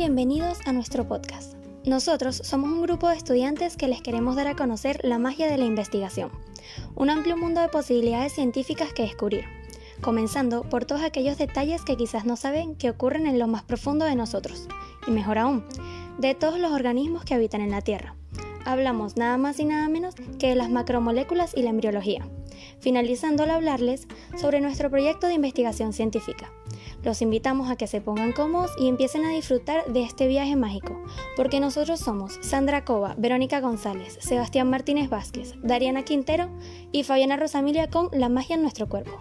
bienvenidos a nuestro podcast. Nosotros somos un grupo de estudiantes que les queremos dar a conocer la magia de la investigación, un amplio mundo de posibilidades científicas que descubrir, comenzando por todos aquellos detalles que quizás no saben que ocurren en lo más profundo de nosotros, y mejor aún, de todos los organismos que habitan en la Tierra. Hablamos nada más y nada menos que de las macromoléculas y la embriología, finalizando al hablarles sobre nuestro proyecto de investigación científica. Los invitamos a que se pongan cómodos y empiecen a disfrutar de este viaje mágico, porque nosotros somos Sandra Cova, Verónica González, Sebastián Martínez Vázquez, Dariana Quintero y Fabiana Rosamilia con La magia en nuestro cuerpo.